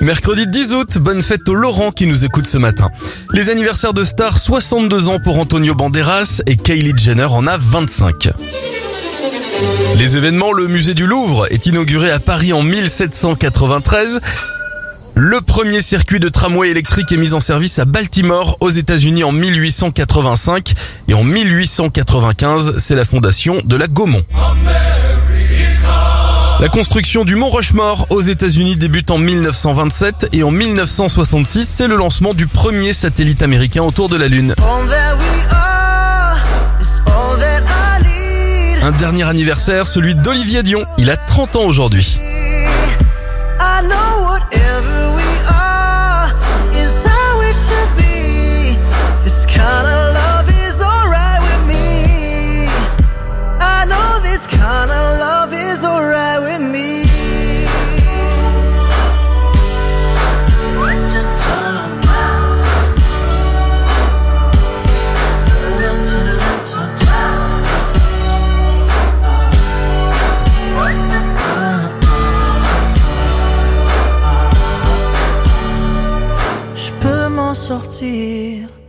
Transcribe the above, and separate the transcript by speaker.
Speaker 1: Mercredi 10 août, bonne fête au Laurent qui nous écoute ce matin. Les anniversaires de stars, 62 ans pour Antonio Banderas et Kylie Jenner en a 25. Les événements, le musée du Louvre est inauguré à Paris en 1793. Le premier circuit de tramway électrique est mis en service à Baltimore aux États-Unis en 1885 et en 1895, c'est la fondation de la Gaumont. La construction du Mont Rushmore aux États-Unis débute en 1927 et en 1966, c'est le lancement du premier satellite américain autour de la Lune. Un dernier anniversaire, celui d'Olivier Dion. Il a 30 ans aujourd'hui.
Speaker 2: Sortir